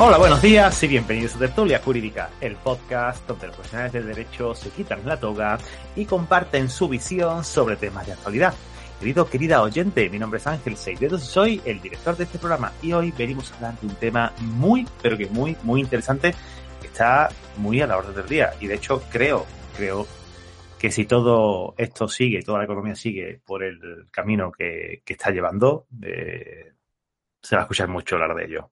Hola, buenos días y bienvenidos a Tertulia Jurídica, el podcast donde los profesionales del derecho se quitan la toga y comparten su visión sobre temas de actualidad. Querido, querida oyente, mi nombre es Ángel Seidedos soy el director de este programa y hoy venimos a hablar de un tema muy, pero que muy, muy interesante que está muy a la orden del día y de hecho creo, creo que si todo esto sigue, toda la economía sigue por el camino que, que está llevando, eh, se va a escuchar mucho hablar de ello.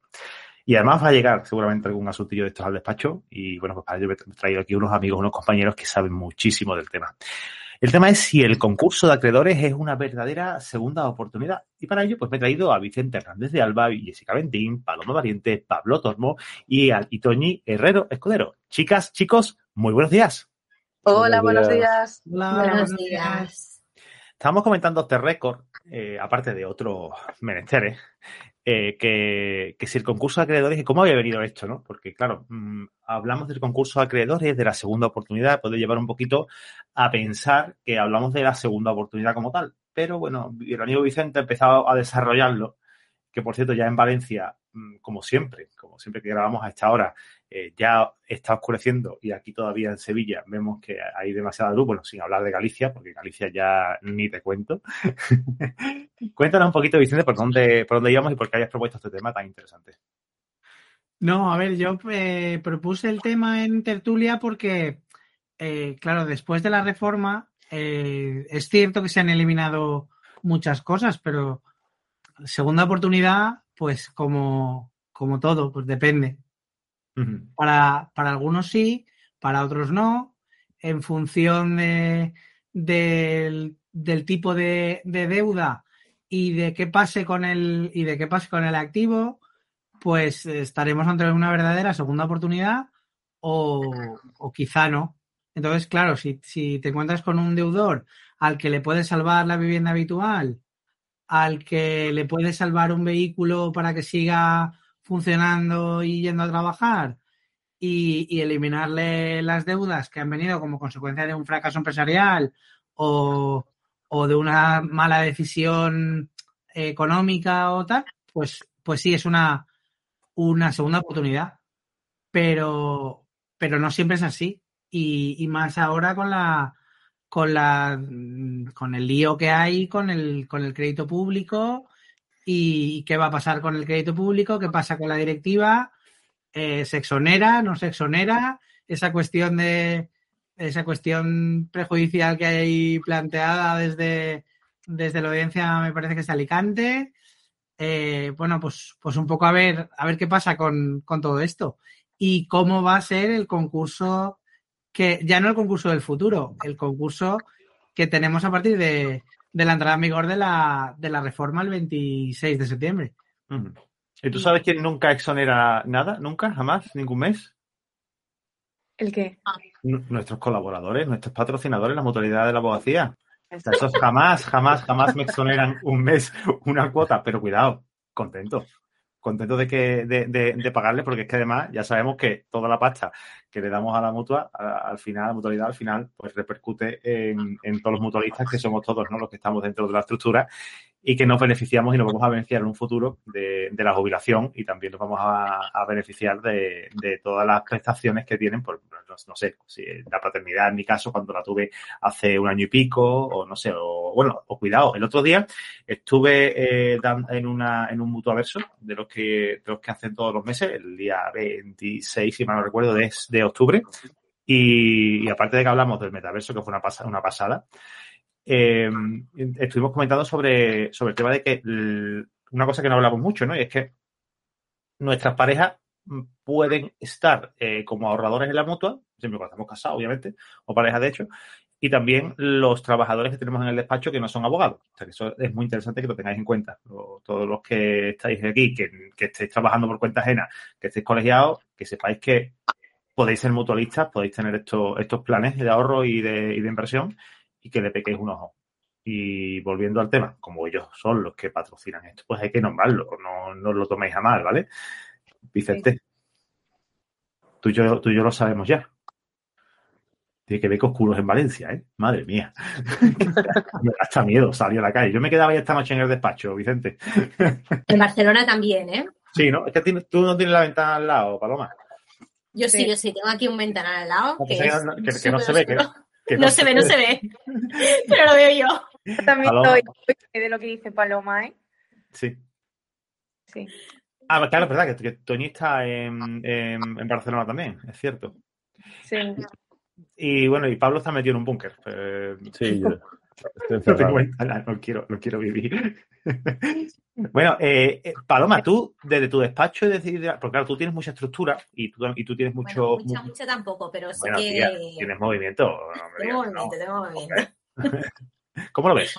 Y además va a llegar seguramente algún asuntillo de estos al despacho. Y bueno, pues para ello he traído aquí unos amigos, unos compañeros que saben muchísimo del tema. El tema es si el concurso de acreedores es una verdadera segunda oportunidad. Y para ello, pues me he traído a Vicente Hernández de Alba, Jessica Ventín, Paloma Valiente, Pablo Tormo y a Itoñi Herrero Escudero. Chicas, chicos, muy buenos días. Hola, buenos días. Hola, Buenos días. Estábamos comentando este récord, eh, aparte de otros menesteres, eh, que, que, si el concurso de acreedores cómo había venido esto, ¿no? Porque, claro, mmm, hablamos del concurso de acreedores, de la segunda oportunidad, puede llevar un poquito a pensar que hablamos de la segunda oportunidad como tal. Pero bueno, el amigo Vicente ha empezado a desarrollarlo, que por cierto ya en Valencia, mmm, como siempre, como siempre que grabamos a esta hora, eh, ya está oscureciendo y aquí todavía en Sevilla vemos que hay demasiada luz, bueno, sin hablar de Galicia, porque Galicia ya ni te cuento. Cuéntanos un poquito, Vicente, por dónde, por dónde íbamos y por qué hayas propuesto este tema tan interesante. No, a ver, yo eh, propuse el tema en tertulia porque, eh, claro, después de la reforma, es cierto que se han eliminado muchas cosas, pero segunda oportunidad, pues como, como todo, pues depende. Para, para, algunos sí, para otros no, en función de, de, del tipo de, de, deuda y de qué pase con el y de qué pase con el activo, pues estaremos ante una verdadera segunda oportunidad o, o quizá no. Entonces, claro, si, si te encuentras con un deudor al que le puedes salvar la vivienda habitual, al que le puedes salvar un vehículo para que siga funcionando y yendo a trabajar y, y, eliminarle las deudas que han venido como consecuencia de un fracaso empresarial o, o de una mala decisión económica o tal, pues, pues sí, es una, una segunda oportunidad. Pero, pero no siempre es así. Y, y más ahora con la, con la con el lío que hay con el, con el crédito público y qué va a pasar con el crédito público, qué pasa con la directiva, eh, se exonera, no se exonera, esa cuestión de esa cuestión prejudicial que hay planteada desde, desde la audiencia, me parece que es Alicante. Eh, bueno, pues, pues un poco a ver, a ver qué pasa con, con todo esto y cómo va a ser el concurso que, ya no el concurso del futuro, el concurso que tenemos a partir de, de la entrada en vigor de la, de la reforma el 26 de septiembre. ¿Y tú sabes quién nunca exonera nada? ¿Nunca? ¿Jamás? ¿Ningún mes? ¿El qué? N nuestros colaboradores, nuestros patrocinadores, la mutualidad de la abogacía. Esos jamás, jamás, jamás me exoneran un mes una cuota, pero cuidado, contento. Contento de que de, de, de pagarles, porque es que además ya sabemos que toda la pasta que le damos a la mutua, al final, la mutualidad, al final, pues repercute en, todos los mutualistas, que somos todos ¿no? los que estamos dentro de la estructura, y que nos beneficiamos y nos vamos a beneficiar en un futuro de, la jubilación y también nos vamos a, beneficiar de, todas las prestaciones que tienen, por, no, no, sé, si la paternidad en mi caso, cuando la tuve hace un año y pico, o no sé, o bueno, o cuidado, el otro día estuve eh, en, una, en un mutuaverso de los, que, de los que hacen todos los meses, el día 26, si mal no recuerdo, de, de octubre, y, aparte de que hablamos del metaverso, que fue una, pas una pasada, eh, estuvimos comentando sobre, sobre el tema de que una cosa que no hablamos mucho, ¿no? Y es que nuestras parejas pueden estar eh, como ahorradores en la mutua, siempre cuando estamos casados, obviamente, o parejas de hecho, y también los trabajadores que tenemos en el despacho que no son abogados. O sea, que eso es muy interesante que lo tengáis en cuenta. todos los que estáis aquí, que, que estéis trabajando por cuenta ajena, que estéis colegiados, que sepáis que podéis ser mutualistas, podéis tener estos, estos planes de ahorro y de, y de inversión y que le pequéis un ojo. Y volviendo al tema, como ellos son los que patrocinan esto, pues hay que nombrarlo, no, no lo toméis a mal, ¿vale? Vicente, tú, y yo, tú y yo lo sabemos ya. Tiene que ver con oscuros en Valencia, ¿eh? Madre mía. me da hasta miedo salir a la calle. Yo me quedaba ya esta noche en el despacho, Vicente. en Barcelona también, ¿eh? Sí, ¿no? Es que tú no tienes la ventana al lado, Paloma. Yo sí, yo sí, tengo aquí un ventanal al lado. que, no, se ve. Que, no, se ve, no se ve. Pero lo veo yo. También estoy de lo que dice Paloma, ¿eh? Sí. Sí. Ah, claro, es verdad que, Toñi está en, en Barcelona también, es cierto. Sí. Y bueno, y Pablo está metido en un búnker. Eh, sí, yo no, quiero, no quiero vivir. bueno, eh, eh, Paloma, tú desde tu despacho decidir, porque claro, tú tienes mucha estructura y tú, y tú tienes mucho. mucha, mucha tampoco, pero sí que. tienes movimiento. tengo movimiento, tengo movimiento. ¿Cómo lo ves?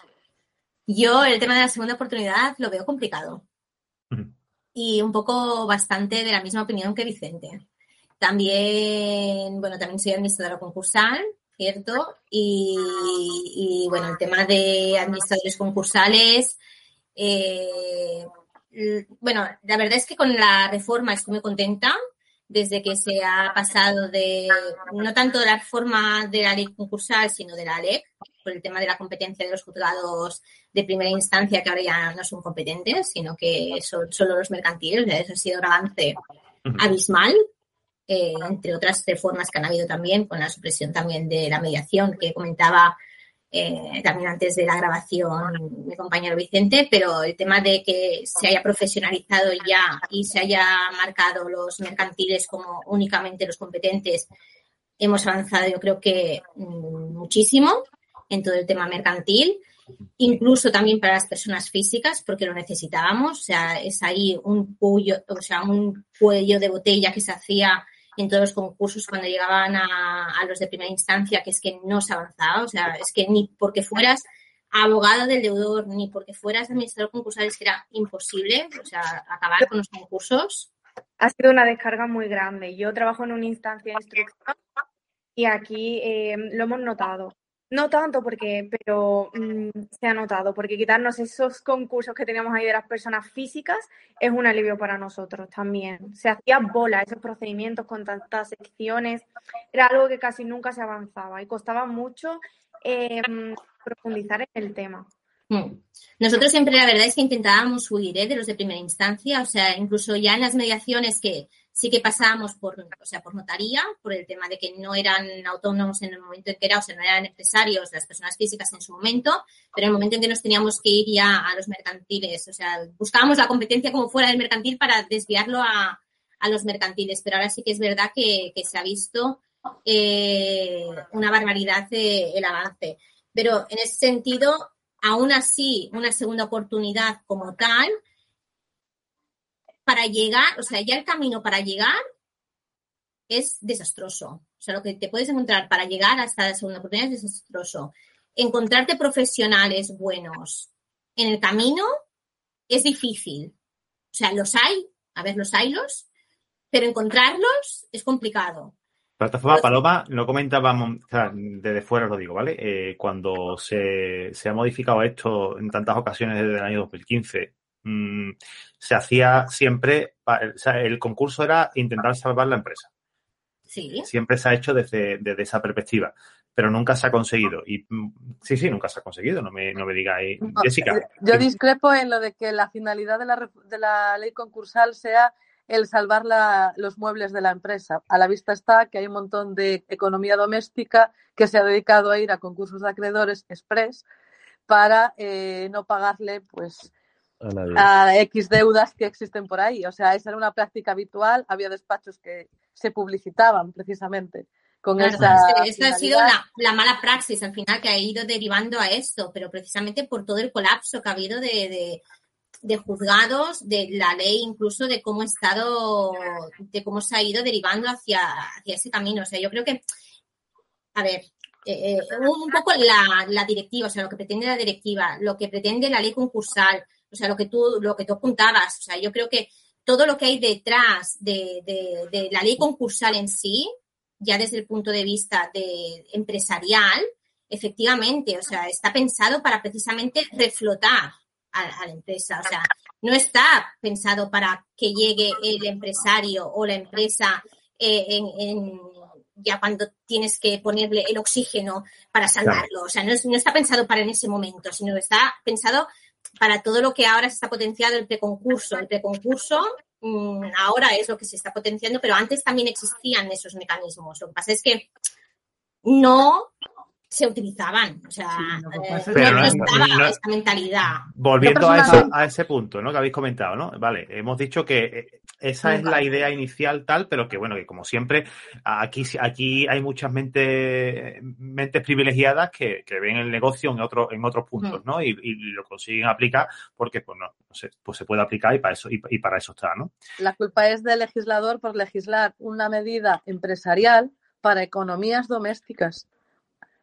Yo el tema de la segunda oportunidad lo veo complicado. Y un poco bastante de la misma opinión que Vicente. También, bueno, también soy administradora concursal, ¿cierto? Y, bueno, el tema de administradores concursales, eh, bueno, la verdad es que con la reforma estoy muy contenta desde que se ha pasado de, no tanto de la reforma de la ley concursal, sino de la LEC, por el tema de la competencia de los juzgados de primera instancia, que ahora ya no son competentes, sino que son solo los mercantiles. Eso ha sido un avance abismal eh, entre otras reformas que han habido también, con la supresión también de la mediación que comentaba eh, también antes de la grabación mi compañero Vicente, pero el tema de que se haya profesionalizado ya y se haya marcado los mercantiles como únicamente los competentes, hemos avanzado yo creo que mm, muchísimo en todo el tema mercantil incluso también para las personas físicas, porque lo necesitábamos. O sea, es ahí un cuello, o sea, un cuello de botella que se hacía en todos los concursos cuando llegaban a, los de primera instancia, que es que no se avanzaba, o sea, es que ni porque fueras abogado del deudor, ni porque fueras administrador concursal, es que era imposible, o sea, acabar con los concursos. Ha sido una descarga muy grande. Yo trabajo en una instancia de y aquí eh, lo hemos notado. No tanto porque, pero mm, se ha notado, porque quitarnos esos concursos que teníamos ahí de las personas físicas es un alivio para nosotros también. Se hacía bola esos procedimientos con tantas secciones, era algo que casi nunca se avanzaba y costaba mucho em, profundizar en el tema. Mm. Nosotros siempre la verdad es que intentábamos huir ¿eh? de los de primera instancia, o sea, incluso ya en las mediaciones que sí que pasábamos por, o sea, por notaría, por el tema de que no eran autónomos en el momento en que era, o sea, no eran empresarios las personas físicas en su momento, pero en el momento en que nos teníamos que ir ya a los mercantiles, o sea, buscábamos la competencia como fuera del mercantil para desviarlo a, los mercantiles, pero ahora sí que es verdad que, se ha visto eh, una barbaridad el avance. Pero en ese sentido, aún así, una segunda oportunidad como tal, para llegar, o sea, ya el camino para llegar es desastroso. O sea, lo que te puedes encontrar para llegar hasta la segunda oportunidad es desastroso. Encontrarte profesionales buenos en el camino es difícil. O sea, los hay, a ver, los hay los, pero encontrarlos es complicado. Plataforma Paloma, no comentábamos, o sea, desde fuera lo digo, ¿vale? Eh, cuando se, se, ha modificado esto en tantas ocasiones desde el año 2015, Mm, se hacía siempre, o sea, el concurso era intentar salvar la empresa. Sí. Siempre se ha hecho desde, esa perspectiva, pero nunca se ha conseguido. Y mm, sí, sí, nunca se ha conseguido, no me, no me digáis. Jessica. Eh, yo discrepo en lo de que la finalidad de la, de la ley concursal sea el salvar los muebles de la empresa. A la vista está que hay un montón de economía doméstica que se ha dedicado a ir a concursos de acreedores express para eh, no pagarle pues a, X deudas que existen por ahí. O sea, esa era una práctica habitual. Había despachos que se publicitaban precisamente con esa. Esta ha sido la, mala praxis al final que ha ido derivando a esto, pero precisamente por todo el colapso que ha habido de, de, juzgados, de la ley, incluso de cómo ha estado, de cómo se ha ido derivando hacia, hacia ese camino. O sea, yo creo que, a ver, eh, un poco la, directiva, o sea, lo que pretende la directiva, lo que pretende la ley concursal, o sea, lo que tú, lo que tú apuntabas, o sea, yo creo que todo lo que hay detrás de, de la ley concursal en sí, ya desde el punto de vista de empresarial, efectivamente, o sea, está pensado para precisamente reflotar a, la empresa. O sea, no está pensado para que llegue el empresario o la empresa eh, en, ya cuando tienes que ponerle el oxígeno para salvarlo. O sea, no, está pensado para en ese momento, sino está pensado para todo lo que ahora se está potenciando el preconcurso. El preconcurso mm, ahora es lo que se está potenciando, pero antes también existían esos mecanismos. Lo que pasa es que no se utilizaban. O sea, eh, no, estaba esta mentalidad. Volviendo a, ese punto ¿no? que habéis comentado, ¿no? Vale, hemos dicho que eh, esa es la idea inicial tal, pero que bueno, que como siempre, aquí, aquí hay muchas mentes, mentes privilegiadas que, ven el negocio en, otro, en otros puntos, ¿no? Y, lo consiguen aplicar porque pues no, pues se puede aplicar y para eso, y, y para eso está, ¿no? La culpa es del legislador por legislar una medida empresarial para economías domésticas.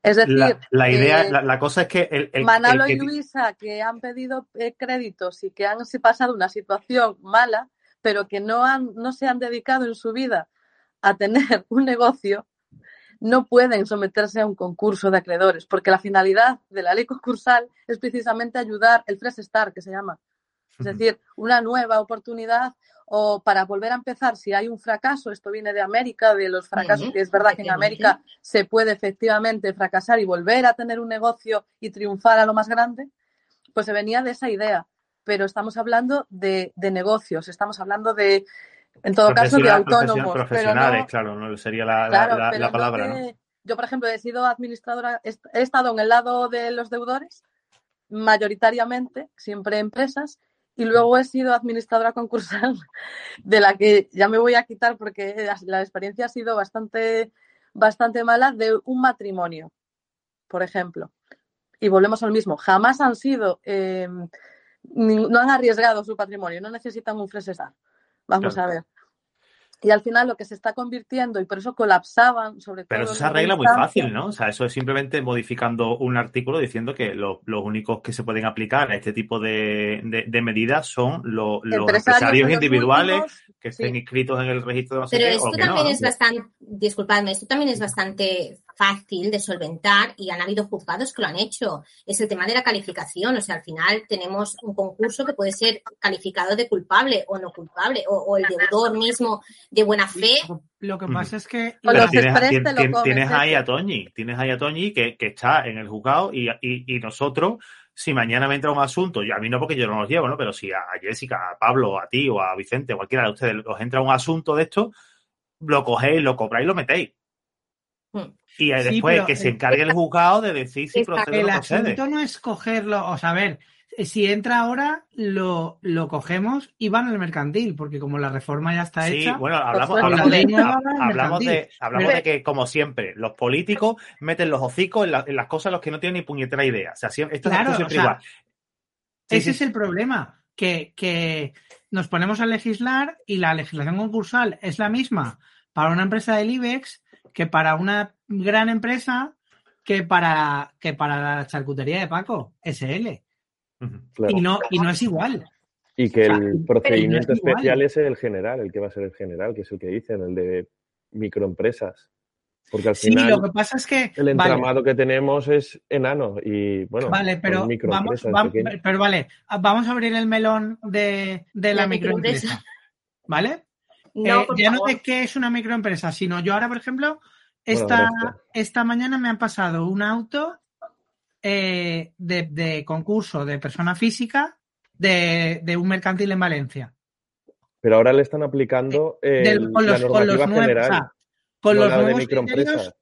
Es decir, la, idea, la, cosa es que el, Manalo y Luisa que han pedido eh, créditos y que han pasado una situación mala, pero que no han, no se han dedicado en su vida a tener un negocio, no pueden someterse a un concurso de acreedores, porque la finalidad de la ley concursal es precisamente ayudar el Fresh Start, que se llama. Es decir, una nueva oportunidad o para volver a empezar, si hay un fracaso, esto viene de América, de los fracasos, que es verdad que en América se puede efectivamente fracasar y volver a tener un negocio y triunfar a lo más grande, pues se venía de esa idea. Pero estamos hablando de, negocios, estamos hablando de, en todo caso, de autónomos. Profesionales, claro, no sería la, palabra. Yo, por ejemplo, he sido administradora, he estado en el lado de los deudores, mayoritariamente, siempre empresas, y luego he sido administradora concursal, de la que ya me voy a quitar porque la experiencia ha sido bastante, bastante mala, de un matrimonio, por ejemplo. Y volvemos al mismo. Jamás han sido, eh, no han arriesgado su patrimonio, no necesitan un fresesar. Vamos a ver. Y al final lo que se está convirtiendo, y por eso colapsaban, sobre todo. Pero eso se arregla muy fácil, ¿no? O sea, eso es simplemente modificando un artículo diciendo que los únicos que se pueden aplicar a este tipo de, medidas son los empresarios, individuales que estén inscritos en el registro de no Pero esto también es bastante, disculpadme, esto también es bastante fácil de solventar y han habido juzgados que lo han hecho. Es el tema de la calificación. O sea, al final tenemos un concurso que puede ser calificado de culpable o no culpable, o, el deudor mismo de buena fe. Lo que pasa es que... tienes, ahí a Toñi, tienes ahí a Toñi que, está en el juzgado y, nosotros si mañana me entra un asunto, y a mí no porque yo no los llevo, ¿no? Pero si a Jessica, a Pablo, a ti o a Vicente, o cualquiera de ustedes os entra un asunto de esto, lo cogéis, lo compráis y lo metéis. Hmm. Y después que se encargue el juzgado de decir si procede o no procede. El asunto no es cogerlo, o sea, ver, si entra ahora, lo, lo cogemos y van al mercantil, porque como la reforma ya está hecha. Sí, bueno, hablamos, hablamos, de, hablamos, de, que, como siempre, los políticos meten los hocicos en, las cosas los que no tienen ni puñetera idea. O sea, esto es siempre igual. ese es el problema, que, que nos ponemos a legislar y la legislación concursal es la misma para una empresa del IBEX que para una gran empresa que para, que para la charcutería de Paco, SL. Y, no, y no es igual. Y que el procedimiento especial es el general, el que va a ser el general, que es el que dicen, el de microempresas. Porque al final lo que pasa es que el entramado que tenemos es enano y bueno, vale, pero vamos, pero vale, vamos a abrir el melón de, la, microempresa, ¿vale? Eh, ya no de qué es una microempresa, sino yo ahora, por ejemplo, esta, esta mañana me han pasado un auto eh, de, concurso de persona física de, un mercantil en Valencia. Pero ahora le están aplicando eh, con los, la normativa general. con los nuevos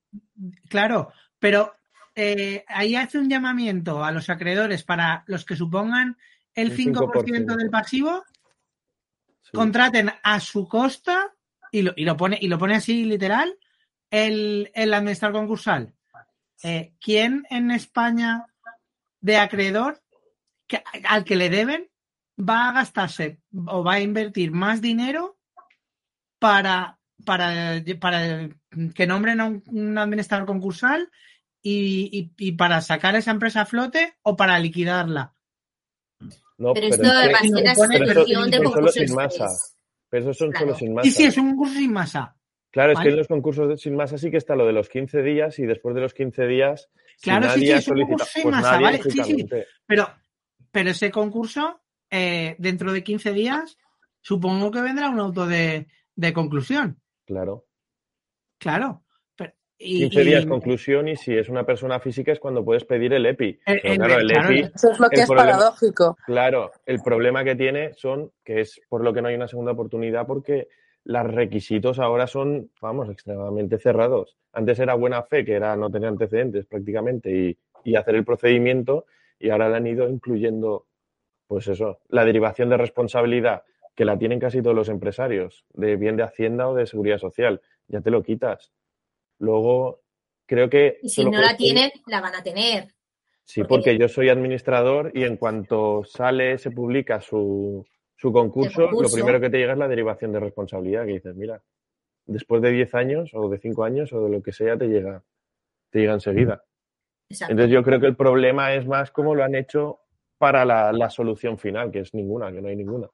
claro, pero ahí hace un llamamiento a los acreedores para los que supongan el, 5%, del pasivo contraten a su costa y lo, y lo, pone, y lo pone así literal el, el administrador concursal. Eh, ¿Quién en España de acreedor que, al que le deben va a gastarse o va a invertir más dinero para, para, para que nombren a un, administrador concursal y, y, para sacar esa empresa a flote o para liquidarla. No, pero, esto va a ser la situación de concursos sin masa. Pero esos son solo sin masa. Sí, sí, es un concurso sin masa. Claro, es que en los concursos sin masa sí que está lo de los 15 días y después de los 15 días. Claro, sí, sí, es un concurso sin pues masa, ¿vale? Sí, sí. Pero, pero ese concurso, eh, dentro de 15 días, supongo que vendrá un auto de, de conclusión. Claro. Claro. 15 días conclusión y si es una persona física es cuando puedes pedir el EPI. claro, el EPI eso es lo que es paradójico. Claro, el problema que tiene son que es por lo que no hay una segunda oportunidad porque los requisitos ahora son, vamos, extremadamente cerrados. Antes era buena fe, que era no tener antecedentes prácticamente y, y hacer el procedimiento y ahora le han ido incluyendo, pues eso, la derivación de responsabilidad que la tienen casi todos los empresarios, de bien de Hacienda o de Seguridad Social. Ya te lo quitas Luego, creo que... Y si no la tienen, la van a tener. Sí, porque... yo soy administrador y en cuanto sale, se publica su, su concurso, lo primero que te llega es la derivación de responsabilidad, que dices, mira, después de 10 años o de 5 años o de lo que sea, te llega, te llega enseguida. Entonces yo creo que el problema es más cómo lo han hecho para la, la, solución final, que es ninguna, que no hay ninguna.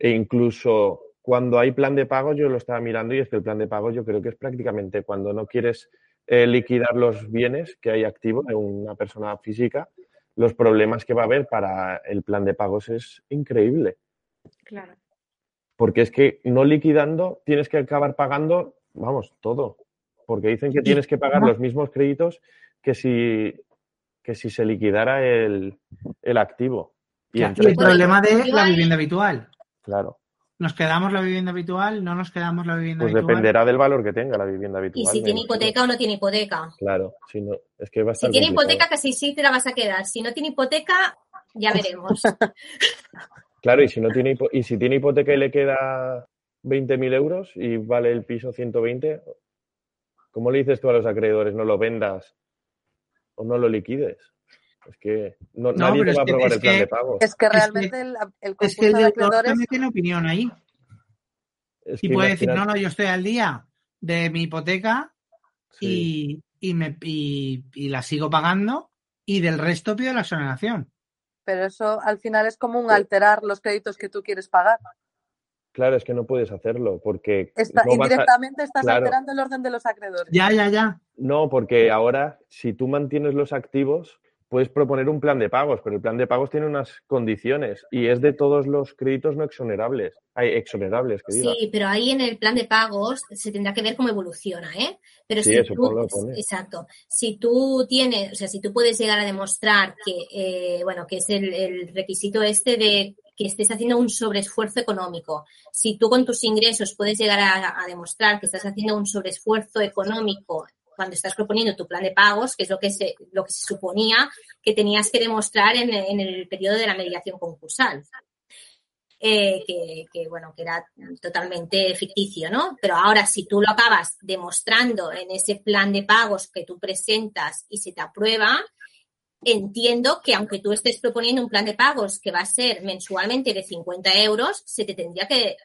E incluso cuando hay plan de pago, yo lo estaba mirando y es que el plan de pago yo creo que es prácticamente cuando no quieres eh, liquidar los bienes que hay activos de una persona física, los problemas que va a haber para el plan de pagos es increíble. Claro. Porque es que no liquidando tienes que acabar pagando, vamos, todo. Porque dicen que tienes que pagar los mismos créditos que si, que si se liquidara el, activo. Y, el problema de la vivienda habitual. Claro. ¿Nos quedamos la vivienda habitual? ¿No nos quedamos la vivienda pues habitual? Pues dependerá del valor que tenga la vivienda habitual. Y si tiene hipoteca o no tiene hipoteca. Claro, si no, es que Si tiene hipoteca, casi sí te la vas a quedar. Si no tiene hipoteca, ya veremos. claro, y si no tiene y si tiene hipoteca y le queda 20.000 euros y vale el piso 120, ¿cómo le dices tú a los acreedores no lo vendas o no lo liquides? Es que no, nadie te va a aprobar el plan de pago. Es que realmente el, el es que el de acreedores... también tiene opinión ahí. y puede decir, no, no, yo estoy al día de mi hipoteca y, y, me, y, y, la sigo pagando y del resto pido la exoneración. Pero eso al final es como un alterar los créditos que tú quieres pagar. Claro, es que no puedes hacerlo porque... indirectamente estás alterando el orden de los acreedores. Ya, ya, ya. No, porque ahora si tú mantienes los activos, puedes proponer un plan de pagos, pero el plan de pagos tiene unas condiciones y es de todos los créditos no exonerables. Hay exonerables, que Sí, pero ahí en el plan de pagos se tendrá que ver cómo evoluciona, ¿eh? Pero sí, si eso tú, exacto. Si tú tienes, o sea, si tú puedes llegar a demostrar que, eh, bueno, que es el, el requisito este de que estés haciendo un sobreesfuerzo económico. Si tú con tus ingresos puedes llegar a, a, demostrar que estás haciendo un sobreesfuerzo económico cuando estás proponiendo tu plan de pagos, que es lo que se, lo que se suponía que tenías que demostrar en, el periodo de la mediación concursal. Eh, que, bueno, que era totalmente ficticio, ¿no? Pero ahora, si tú lo acabas demostrando en ese plan de pagos que tú presentas y se te aprueba, entiendo que aunque tú estés proponiendo un plan de pagos que va a ser mensualmente de 50 euros, se te tendría que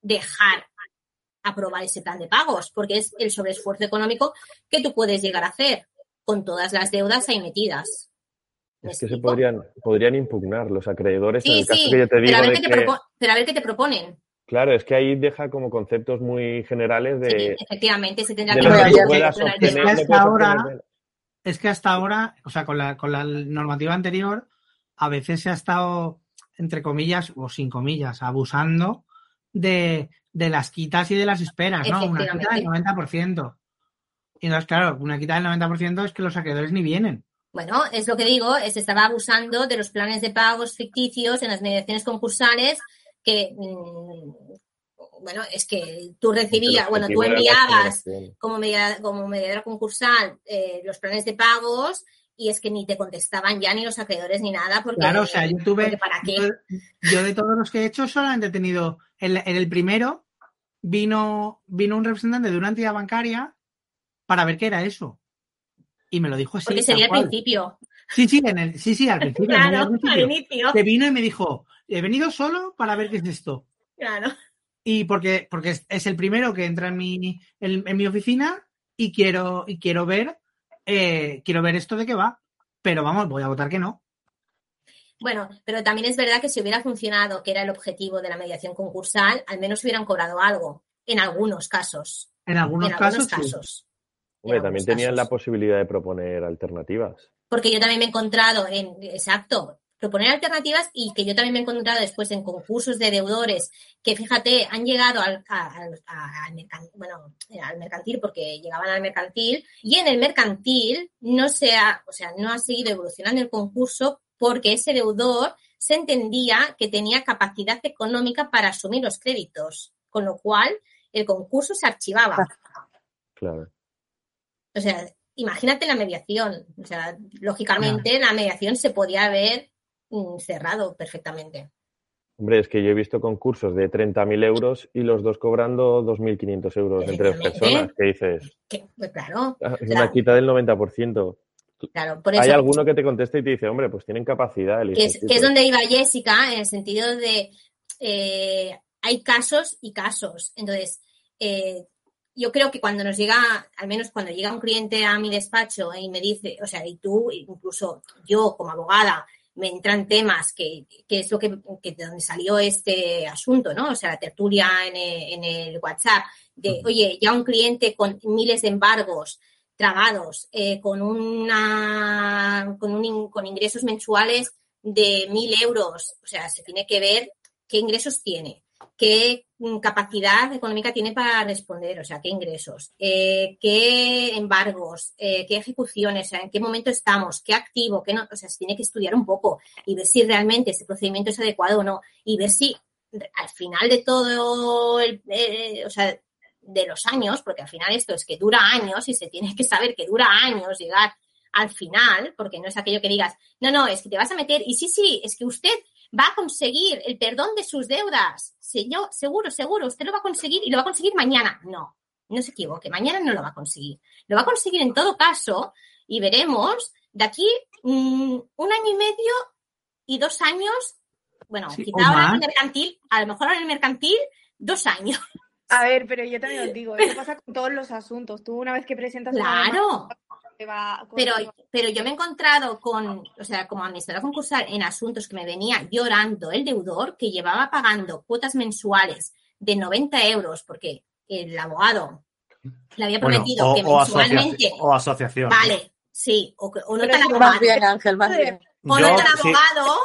dejar aprobar ese plan de pagos, porque es el sobreesfuerzo económico que tú puedes llegar a hacer con todas las deudas ahí metidas. Es que se podrían, podrían impugnar los acreedores sí, en el caso sí, que yo te digo. Pero a, ver qué te pero a ver qué te proponen. Claro, es que ahí deja como conceptos muy generales de. Sí, efectivamente, se tendrá que, que es que hasta ahora, es que hasta ahora, o sea, con la, con la normativa anterior, a veces se ha estado, entre comillas, o sin comillas, abusando de, de las quitas y de las esperas, ¿no? Una quita del 90%. Y entonces, claro, una quita del 90% es que los acreedores ni vienen. Bueno, es lo que digo, se estaba abusando de los planes de pagos ficticios en las mediaciones concursales que, mmm, bueno, es que tú recibías, bueno, tú enviabas como, media, como mediadora concursal eh, los planes de pagos y es que ni te contestaban ya ni los acreedores ni nada porque claro o sea yo tuve para qué? Yo, yo, de todos los que he hecho solamente he tenido en, en, el primero vino vino un representante de una entidad bancaria para ver qué era eso. Y me lo dijo así porque sería al principio. Sí sí en el, sí sí al principio, claro, al inicio. que vino y me dijo he venido solo para ver qué es esto claro. Y porque porque es, es el primero que entra en mi en, en mi oficina y quiero y quiero ver eh, quiero ver esto de qué va, pero vamos, voy a votar que no. Bueno, pero también es verdad que si hubiera funcionado, que era el objetivo de la mediación concursal, al menos hubieran cobrado algo, en algunos casos. En algunos, en casos, algunos sí. casos. Hombre, En también algunos tenían la posibilidad de proponer alternativas. Porque yo también me he encontrado en, exacto, proponer alternativas y que yo también me he encontrado después en concursos de deudores que, fíjate, han llegado al, a- al- a- al mercan- bueno, al mercantil porque llegaban al mercantil y en el mercantil no se ha, o sea, no ha seguido evolucionando el concurso porque ese deudor se entendía que tenía capacidad económica para asumir los créditos, con lo cual el concurso se archivaba. Claro. O sea, imagínate la mediación. O sea, lógicamente la mediación se podía haber cerrado perfectamente. Hombre, es que yo he visto concursos de 30.000 euros y los dos cobrando 2.500 euros entre dos personas. ¿Qué dices? Pues claro, Ah, Es Claro. una quita del 90%. claro. Por Hay alguno que te contesta y te dice, hombre, pues tienen capacidad. el que es, instituto". que es donde iba Jessica, en el sentido de eh, hay casos y casos. Entonces, eh, yo creo que cuando nos llega, al menos cuando llega un cliente a mi despacho y me dice, o sea, y tú, incluso yo como abogada, me entran temas que, que es lo que, que de donde salió este asunto, ¿no? O sea, la tertulia en el, en el WhatsApp de, oye, ya un cliente con miles de embargos, tragados, eh, con una con, un, con ingresos mensuales de mil euros. O sea, se tiene que ver qué ingresos tiene, qué capacidad económica tiene para responder, o sea, qué ingresos, eh, qué embargos, eh, qué ejecuciones, en qué momento estamos, qué activo, qué no, o sea, se tiene que estudiar un poco y ver si realmente ese procedimiento es adecuado o no y ver si al final de todo, el, eh, o sea, de los años, porque al final esto es que dura años y se tiene que saber que dura años llegar al final, porque no es aquello que digas, no, no, es que te vas a meter y sí, sí, es que usted va a conseguir el perdón de sus deudas. Señor, seguro, seguro, usted lo va a conseguir y lo va a conseguir mañana. No, no se equivoque, mañana no lo va a conseguir. Lo va a conseguir en todo caso y veremos de aquí mm, un año y medio y dos años, bueno, Sí, quizá ahora en el mercantil, a lo mejor ahora en el mercantil, dos años. A ver, pero yo también os digo, eso pasa con todos los asuntos. Tú una vez que presentas una Claro. demanda, te va- Pero, pero yo me he encontrado con, o sea, como administradora concursal en asuntos que me venía llorando el deudor que llevaba pagando cuotas mensuales de 90 euros porque el abogado le había Bueno, prometido o, que o mensualmente, asociación. O asociación. vale, sí, o, que- o no Pero tan Más bien, Ángel, más bien. Yo, sí,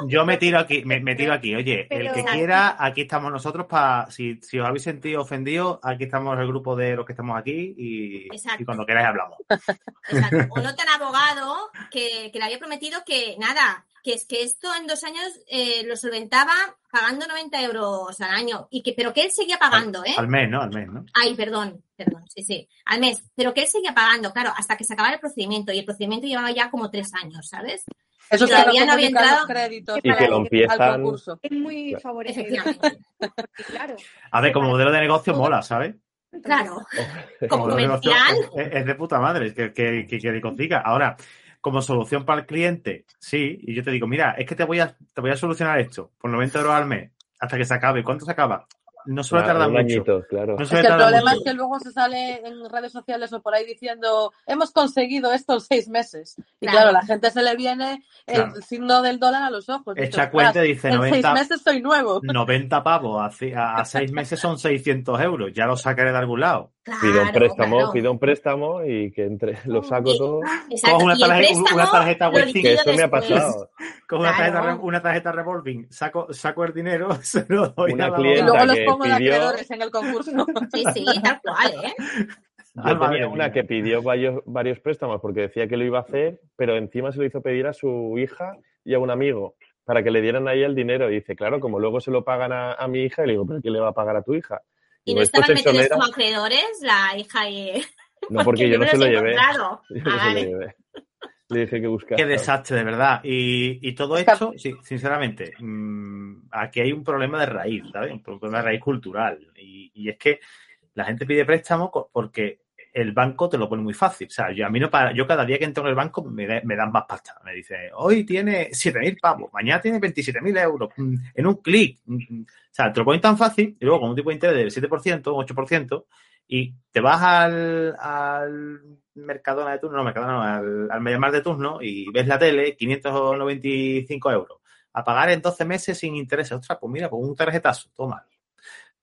yo me tiro aquí, me, me tiro aquí. Oye, el que quiera, aquí estamos nosotros para, si, si os habéis sentido ofendidos, aquí estamos el grupo de los que estamos aquí y, cuando queráis hablamos. Exacto. O no tan abogado que, que le había prometido que nada, que es que esto en dos años eh, lo solventaba pagando 90 euros al año, y que, pero que él seguía pagando, ¿eh? Al mes, ¿no? Al mes, ¿no? Ay, perdón, perdón, sí, sí, al mes, pero que él seguía pagando, claro, hasta que se acabara el procedimiento, y el procedimiento llevaba ya como tres años, ¿sabes? Eso es que todavía no no había entrado. los créditos Y que lo al empiezan- concurso. Es muy Claro. favorecido. Claro. A ver, como modelo de negocio mola, ¿sabes? claro, Como como modelo de negocio comercial, es, es de puta madre, es que, que, que, que consiga. Ahora, como solución para el cliente, sí, y yo te digo, mira, es que te voy a, te voy a solucionar esto por 90 euros al mes hasta que se acabe. ¿Cuánto se acaba? No suele Claro, tardar un mucho. añito, claro. No Es que el problema mucho. es que luego se sale en redes sociales o por ahí diciendo hemos conseguido esto en seis meses. Y Claro. claro, la gente se le viene el Claro. signo del dólar a los ojos. Dice, Echa cuenta y dice "Ostras, en 90, seis meses soy nuevo. 90 pavos a, a seis meses son 600 euros. Ya lo sacaré de algún lado. Pido un préstamo, claro. pido un préstamo y que entre, lo saco Y- todo. Exacto, una una tarjeta Westfield. Que eso me ha después. pasado. Con una, tarjeta, re- una tarjeta revolving, saco, saco el dinero, se lo doy Una a la Y luego los que pongo de pidió- acreedores en el concurso. Sí, sí, tal cual, ¿eh? Ah, Yo tenía una mía. que pidió varios, varios préstamos porque decía que lo iba a hacer, pero encima se lo hizo pedir a su hija y a un amigo para que le dieran ahí el dinero. Y dice, claro, como luego se lo pagan a, a mi hija, y le digo, ¿pero qué le va a pagar a tu hija? Y no estaban metidos como acreedores la hija y... No, porque yo no se lo llevé. encontrado. Yo no se lo vale. llevé. Le dije que buscara. Qué desastre, de verdad. Y, y todo esto, sí, sinceramente, mm, aquí hay un problema de raíz, ¿sabes? Un problema de raíz cultural. Y, y es que la gente pide préstamo porque el banco te lo pone muy fácil. O sea, yo, a mí no para, yo cada día que entro en el banco me, da- me dan más pasta. Me dice, hoy tiene 7.000 pavos, mañana tiene 27.000 euros, mm, en un clic. Mm, O sea, te lo ponen tan fácil y luego con un tipo de interés del 7%, un 8%, y te vas al, al Mercadona de turno, no, Mercadona al, al Mediamar de turno y ves la tele, 595 euros. A pagar en 12 meses sin intereses. Ostras, pues mira, pues un tarjetazo, toma.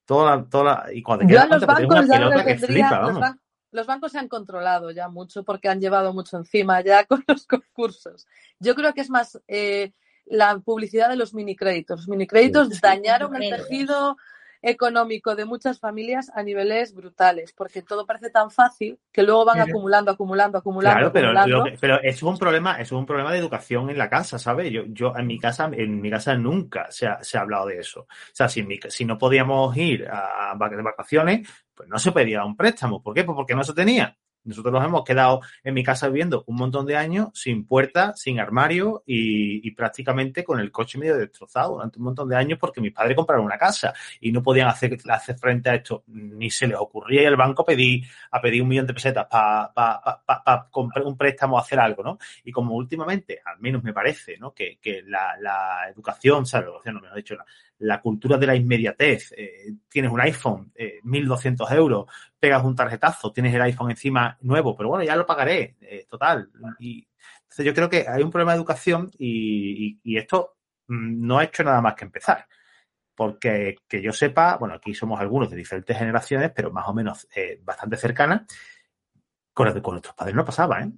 Toda, toda, y cuando te Yo a los cuenta, te bancos una ya que tendría- flipa, los, vamos. Los bancos se han controlado ya mucho porque han llevado mucho encima ya con los concursos. Yo creo que es más eh, la publicidad de los minicréditos. Los minicréditos Sí, sí. dañaron el tejido económico de muchas familias a niveles brutales porque todo parece tan fácil que luego van Pero- acumulando, acumulando, acumulando, Claro, pero, acumulando. lo que- pero es un problema, es un problema de educación en la casa, ¿sabes? Yo, yo en mi casa, en mi casa nunca se ha, se ha hablado de eso. O sea, si, mi si no podíamos ir a de vacaciones, pues no se pedía un préstamo. ¿Por qué? Pues porque no se tenía. Nosotros nos hemos quedado en mi casa viviendo un montón de años sin puerta, sin armario y, y prácticamente con el coche medio destrozado durante un montón de años porque mis padres compraron una casa y no podían hacer, hacer frente a esto. Ni se les ocurría ir al banco a pedir, a pedir un millón de pesetas para pa, pa, comprar un préstamo o hacer algo, ¿no? Y como últimamente, al menos me parece, ¿no? Que, que la, la educación, o sea, la educación, no mejor dicho, la, la cultura de la inmediatez, eh, tienes un iPhone, eh, 1.200 euros, pegas un tarjetazo, tienes el iPhone encima nuevo, pero bueno, ya lo pagaré, eh, total. Y entonces yo creo que hay un problema de educación y, y- y esto mm, no ha hecho nada más que empezar. Porque que yo sepa, bueno, aquí somos algunos de diferentes generaciones, pero más o menos eh, bastante cercanas, con, con nuestros padres no pasaba, ¿eh?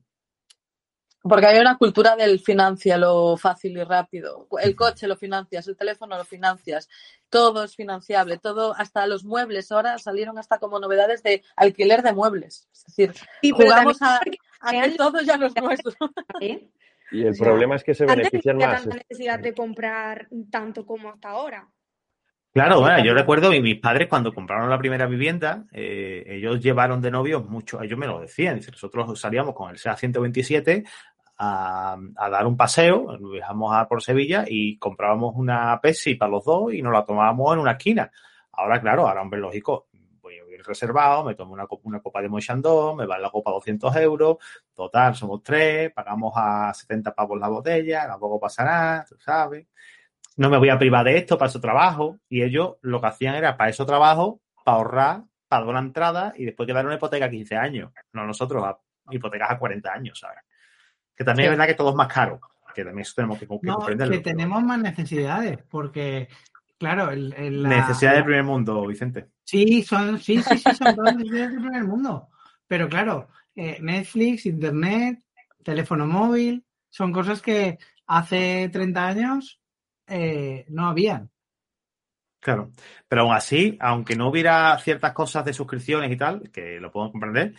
Porque hay una cultura del financialo fácil y rápido. El coche lo financias, el teléfono lo financias, todo es financiable, todo, hasta los muebles ahora salieron hasta como novedades de alquiler de muebles. Es decir, Sí, jugamos a, a que todo ya no es nuestro. ¿eh? Y el O sea, problema es que se Antes benefician no había más. tanta necesidad de comprar tanto como hasta ahora. Claro, bueno, yo recuerdo y mis padres cuando compraron la primera vivienda, eh, ellos llevaron de novios mucho, ellos me lo decían, nosotros salíamos con el SEA 127 a, dar un paseo, nos viajamos a por Sevilla y comprábamos una Pepsi para los dos y nos la tomábamos en una esquina. Ahora, claro, ahora, hombre, lógico, voy a ir reservado, me tomo una, copa- una copa de Moichandon, me va la copa a 200 euros, total, somos tres, pagamos a 70 pavos la botella, tampoco pasa nada, tú sabes no me voy a privar de esto para su trabajo. Y ellos lo que hacían era para eso trabajo, para ahorrar, para dar una entrada y después quedar una hipoteca a 15 años. No nosotros, a hipotecas a 40 años, ¿sabes? Que también Sí. es verdad que todo es más caro. Que también eso tenemos que, que No, comprenderlo. que tenemos más necesidades, porque, claro, el, el- la- Necesidad del primer mundo, Vicente. Sí, son, sí, sí, sí, son todas necesidades del primer mundo. Pero claro, eh, Netflix, Internet, teléfono móvil, son cosas que hace 30 años eh, no habían. Claro. Pero aún así, aunque no hubiera ciertas cosas de suscripciones y tal, que lo puedo comprender,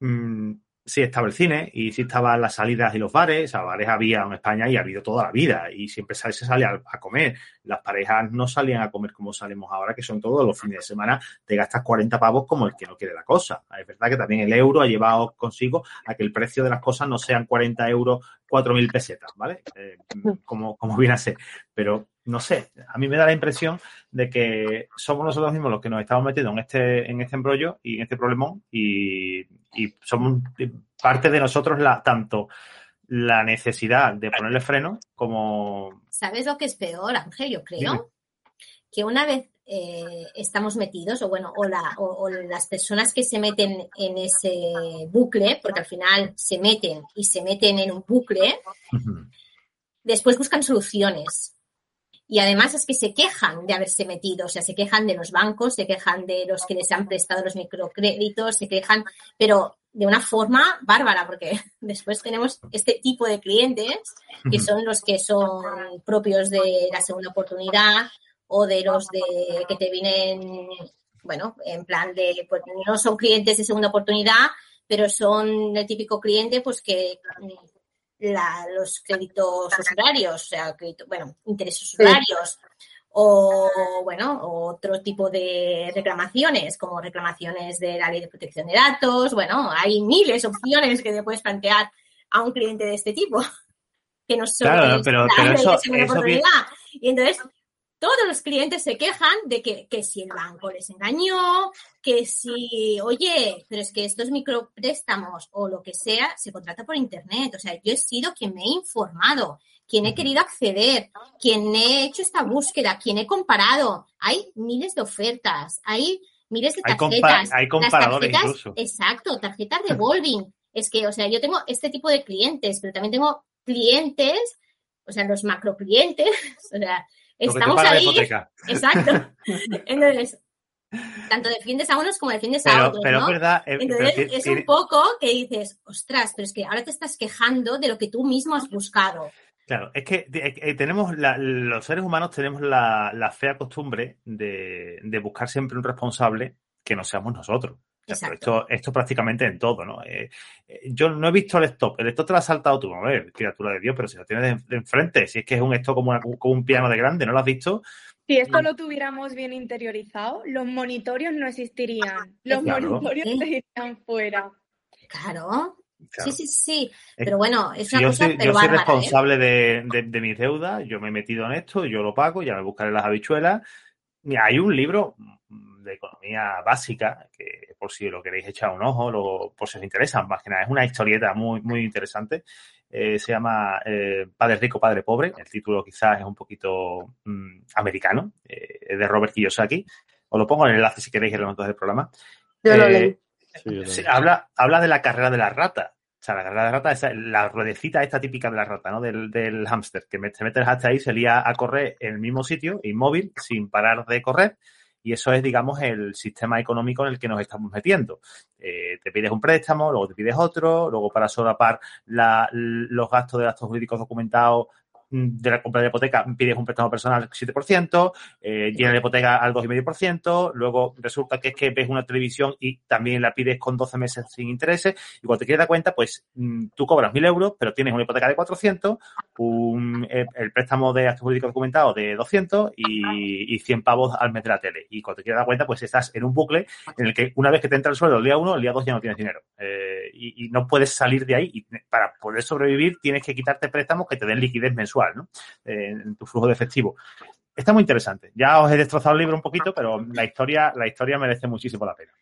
mm, sí estaba el cine y sí estaban las salidas y los bares. O sea, bares había en España y ha habido toda la vida y siempre se se salía a comer. Las parejas no salían a comer como salimos ahora, que son todos los fines de semana, te gastas 40 pavos como el que no quiere la cosa. Es verdad que también el euro ha llevado consigo a que el precio de las cosas no sean 40 euros, 4.000 pesetas, ¿vale? Eh, como, como viene a ser. Pero no sé, a mí me da la impresión de que somos nosotros mismos los que nos estamos metiendo en este, en este embrollo y en este problemón y, y somos parte de nosotros la, tanto la necesidad de ponerle freno como... ¿Sabes lo que es peor, Ángel? Yo creo que una vez eh, estamos metidos, o bueno, o, la- o- o las personas que se meten en ese bucle, porque al final se meten y se meten en un bucle, después buscan soluciones. Y además es que se quejan de haberse metido, o sea, se quejan de los bancos, se quejan de los que les han prestado los microcréditos, se quejan, pero de una forma bárbara, porque después tenemos este tipo de clientes que son los que son propios de la segunda oportunidad o de los de que te vienen, bueno, en plan de, pues no son clientes de segunda oportunidad, pero son el típico cliente pues que la- los créditos usurarios, o sea, crédito- bueno, intereses usurarios, o bueno, otro tipo de reclamaciones, como reclamaciones de la ley de protección de datos, bueno, hay miles de opciones que te puedes plantear a un cliente de este tipo, que no solo Claro, pero- eso- de segunda eso vi- oportunidad. Y entonces todos los clientes se quejan de que, que si el banco les engañó, que si, oye, pero es que estos micropréstamos o lo que sea se contrata por internet. O sea, yo he sido quien me he informado, quien he querido acceder, quien he hecho esta búsqueda, quien he comparado. Hay miles de ofertas, hay miles de Hay compa- tarjetas. hay Las comparadores tarjetas- incluso. Exacto, tarjetas revolving. es que, o sea, yo tengo este tipo de clientes, pero también tengo clientes, o sea, los macro clientes, o sea, estamos ahí. Exacto. Entonces, tanto defiendes a unos como defiendes a otros. Pero ¿no? es verdad. Eh, Entonces, es un poco que dices, ostras, pero es que ahora te estás quejando de lo que tú mismo has buscado. Claro, es que eh, tenemos los seres humanos tenemos la, fea costumbre de, buscar siempre un responsable que no seamos nosotros. Esto, esto prácticamente en todo, ¿no? Eh, yo no he visto el stop. El stop te lo has saltado tú, a ver, criatura de Dios, pero si lo tienes de, enfrente, si es que es un stop como, como un piano de grande, ¿no lo has visto? Si esto lo tuviéramos bien interiorizado, los monitorios no existirían. Los monitorios estarían fuera. Claro. Sí, sí, sí. Pero bueno, es una yo cosa soy, yo soy ¿eh? responsable de, de, mis deudas, yo me he metido en esto, yo lo pago, ya me buscaré las habichuelas. Mira, hay un libro de economía básica, que por si lo queréis echar un ojo, lo, por si os interesa, más que nada, es una historieta muy, muy interesante. Eh, se llama eh, Padre Rico, Padre Pobre. El título quizás es un poquito mm, americano, eh, de Robert Kiyosaki. Os lo pongo en el enlace si queréis en los momentos del programa. Yo lo leí. habla, habla de la carrera de la rata. O sea, la carrera de la rata es la ruedecita esta típica de la rata, ¿no? Del, del hámster, que se mete hasta ahí, se lía a correr en el mismo sitio, inmóvil, sin parar de correr y eso es, digamos, el sistema económico en el que nos estamos metiendo. Eh, te pides un préstamo, luego te pides otro, luego para solapar la, los gastos de gastos jurídicos documentados de la compra de hipoteca pides un préstamo personal 7%, eh, llena la hipoteca al 2,5%, luego resulta que es que ves una televisión y también la pides con 12 meses sin intereses, y cuando te quieres dar cuenta, pues mm, tú cobras 1.000 euros, pero tienes una hipoteca de 400, un, eh, el, préstamo de actos jurídicos documentados de 200 y, y, 100 pavos al mes de la tele. Y cuando te quieres dar cuenta, pues estás en un bucle en el que una vez que te entra el sueldo el día 1, el día 2 ya no tienes dinero. Eh, y, y, no puedes salir de ahí. Y para poder sobrevivir tienes que quitarte préstamos que te den liquidez mensual. Eh, en tu flujo de efectivo. Está muy interesante. Ya os he destrozado el libro un poquito, pero la historia, la historia merece muchísimo la pena.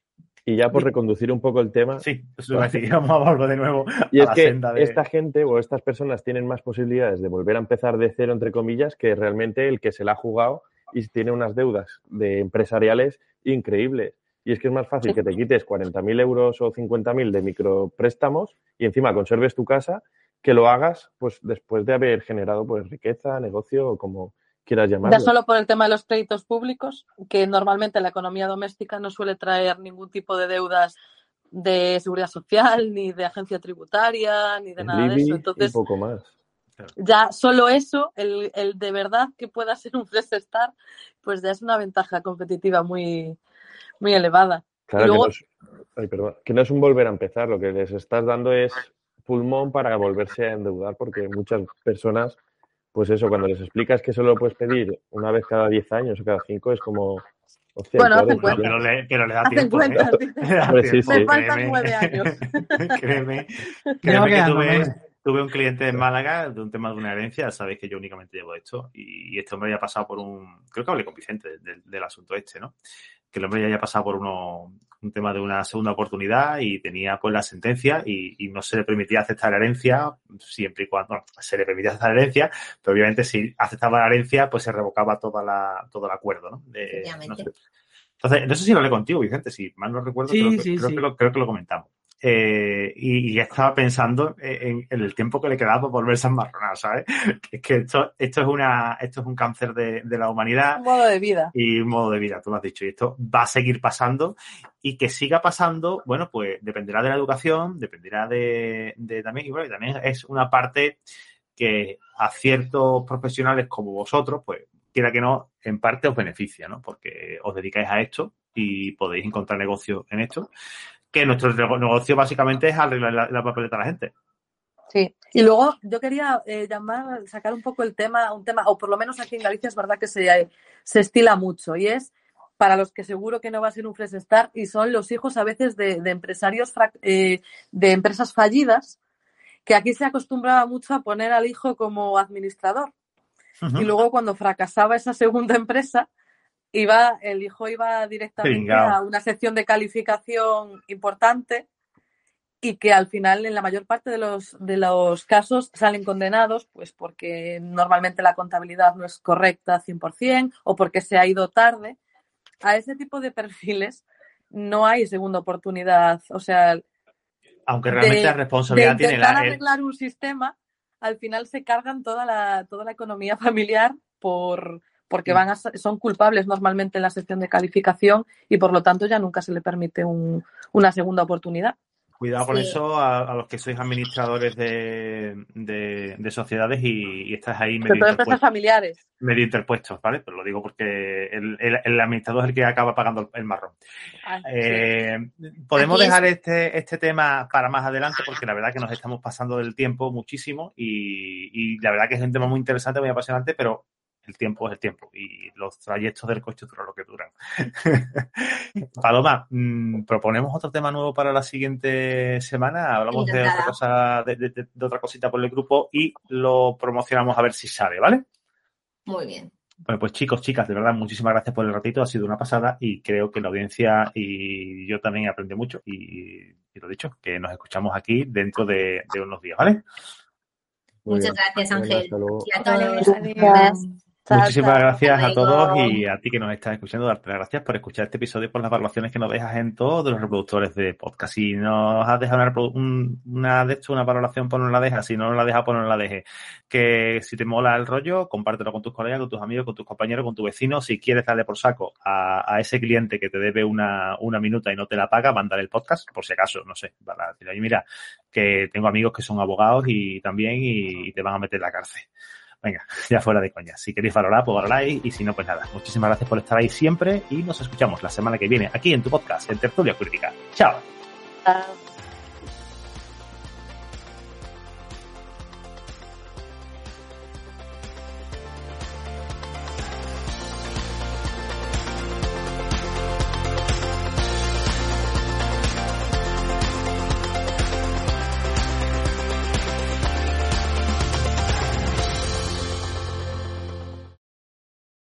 Y ya por reconducir un poco el tema. Sí, a vamos a volver de nuevo. Y es que esta gente o estas personas tienen más posibilidades de volver a empezar de cero, entre comillas, que realmente el que se la ha jugado y tiene unas deudas de empresariales increíbles. Y es que es más fácil que te quites 40.000 euros o 50.000 de micropréstamos y encima conserves tu casa que lo hagas pues después de haber generado pues riqueza, negocio o como quieras llamarlo. Ya solo por el tema de los créditos públicos, que normalmente la economía doméstica no suele traer ningún tipo de deudas de seguridad social, ni de agencia tributaria, ni de nada de eso. Entonces, poco más. Ya solo eso, el, el, de verdad que pueda ser un fresh start, pues ya es una ventaja competitiva muy, muy elevada. Claro, que, no es, que no es un volver a empezar, lo que les estás dando es pulmón para volverse a endeudar porque muchas personas, pues eso, cuando les explicas que solo puedes pedir una vez cada 10 años o cada 5 es como... bueno, hacen cuenta. Pero le, pero le da tiempo. Cuenta, ¿eh? sí, sí. Me faltan nueve años. créeme, créeme que tuve, tuve un cliente en Málaga de un tema de una herencia, sabéis que yo únicamente llevo esto, y, este hombre ya ha pasado por un, creo que hablé con Vicente del, del asunto este, ¿no? Que el hombre ya haya pasado por uno, un tema de una segunda oportunidad y tenía pues la sentencia y, no se le permitía aceptar la herencia siempre y cuando se le permitía aceptar la herencia, pero obviamente si aceptaba la herencia pues se revocaba toda la, todo el acuerdo, ¿no? no sé. Entonces, no sé si lo hablé contigo, Vicente, si mal no recuerdo, creo, creo, que lo, comentamos. Eh, y, estaba pensando en, el tiempo que le quedaba por volverse a enmarronar, ¿sabes? Es que esto, esto es una, esto es un cáncer de, de, la humanidad. Un modo de vida. Y un modo de vida, tú lo has dicho. Y esto va a seguir pasando y que siga pasando, bueno, pues dependerá de la educación, dependerá de, de también, y bueno, también es una parte que a ciertos profesionales como vosotros, pues quiera que no, en parte os beneficia, ¿no? Porque os dedicáis a esto y podéis encontrar negocio en esto que nuestro negocio básicamente es arreglar la, papeleta a la gente. Sí, y luego yo quería eh, llamar, sacar un poco el tema, un tema, o por lo menos aquí en Galicia es verdad que se, se estila mucho, y es para los que seguro que no va a ser un fresh start, y son los hijos a veces de, empresarios, eh, de empresas fallidas, que aquí se acostumbraba mucho a poner al hijo como administrador. Y luego cuando fracasaba esa segunda empresa, iba, el hijo iba directamente a una sección de calificación importante y que al final en la mayor parte de los, de los casos salen condenados pues porque normalmente la contabilidad no es correcta 100% o porque se ha ido tarde. A ese tipo de perfiles no hay segunda oportunidad. O sea, Aunque realmente la responsabilidad tiene la. arreglar un sistema, al final se cargan toda la, toda la economía familiar por porque mm. van a, son culpables normalmente en la sección de calificación y por lo tanto ya nunca se le permite un, una segunda oportunidad. Cuidado con eso a, los que sois administradores de, de, sociedades y, estás ahí medio interpuestos, familiares. medio interpuestos, ¿vale? Pero lo digo porque el, el, administrador es el que acaba pagando el marrón. Ah, eh, podemos dejar este, este tema para más adelante porque la verdad que nos estamos pasando del tiempo muchísimo y, y la verdad que es un tema muy interesante, muy apasionante, pero el tiempo es el tiempo y los trayectos del coche duran lo que duran. Paloma, mm, proponemos otro tema nuevo para la siguiente semana. Hablamos de otra cosa, de, otra cosita por el grupo y lo promocionamos a ver si sale, ¿vale? Muy bien. Bueno, pues chicos, chicas, de verdad, muchísimas gracias por el ratito. Ha sido una pasada y creo que la audiencia y yo también aprendí mucho. Y, y lo dicho, que nos escuchamos aquí dentro de, unos días, ¿vale? Muchas gracias, Ángel. Y a todos. Muchísimas gracias a todos y a ti que nos estás escuchando. Darte las gracias por escuchar este episodio, por las evaluaciones que nos dejas en todos los reproductores de podcast. Si nos has dejado una, una de hecho, una valoración, pues no la dejas. Si no la dejas, pues no la dejes. Que si te mola el rollo, compártelo con tus colegas, con tus amigos, con tus compañeros, con tu vecino. Si quieres darle por saco a, ese cliente que te debe una, una minuta y no te la paga, mándale el podcast, por si acaso, no sé, para decir, mira, que tengo amigos que son abogados y también y te van a meter en la cárcel. Venga, ya fuera de coña. Si queréis valorar, pues valoráis y si no, pues nada. Muchísimas gracias por estar ahí siempre y nos escuchamos la semana que viene aquí en tu podcast, en Tertulia Crítica. Chao. Chao.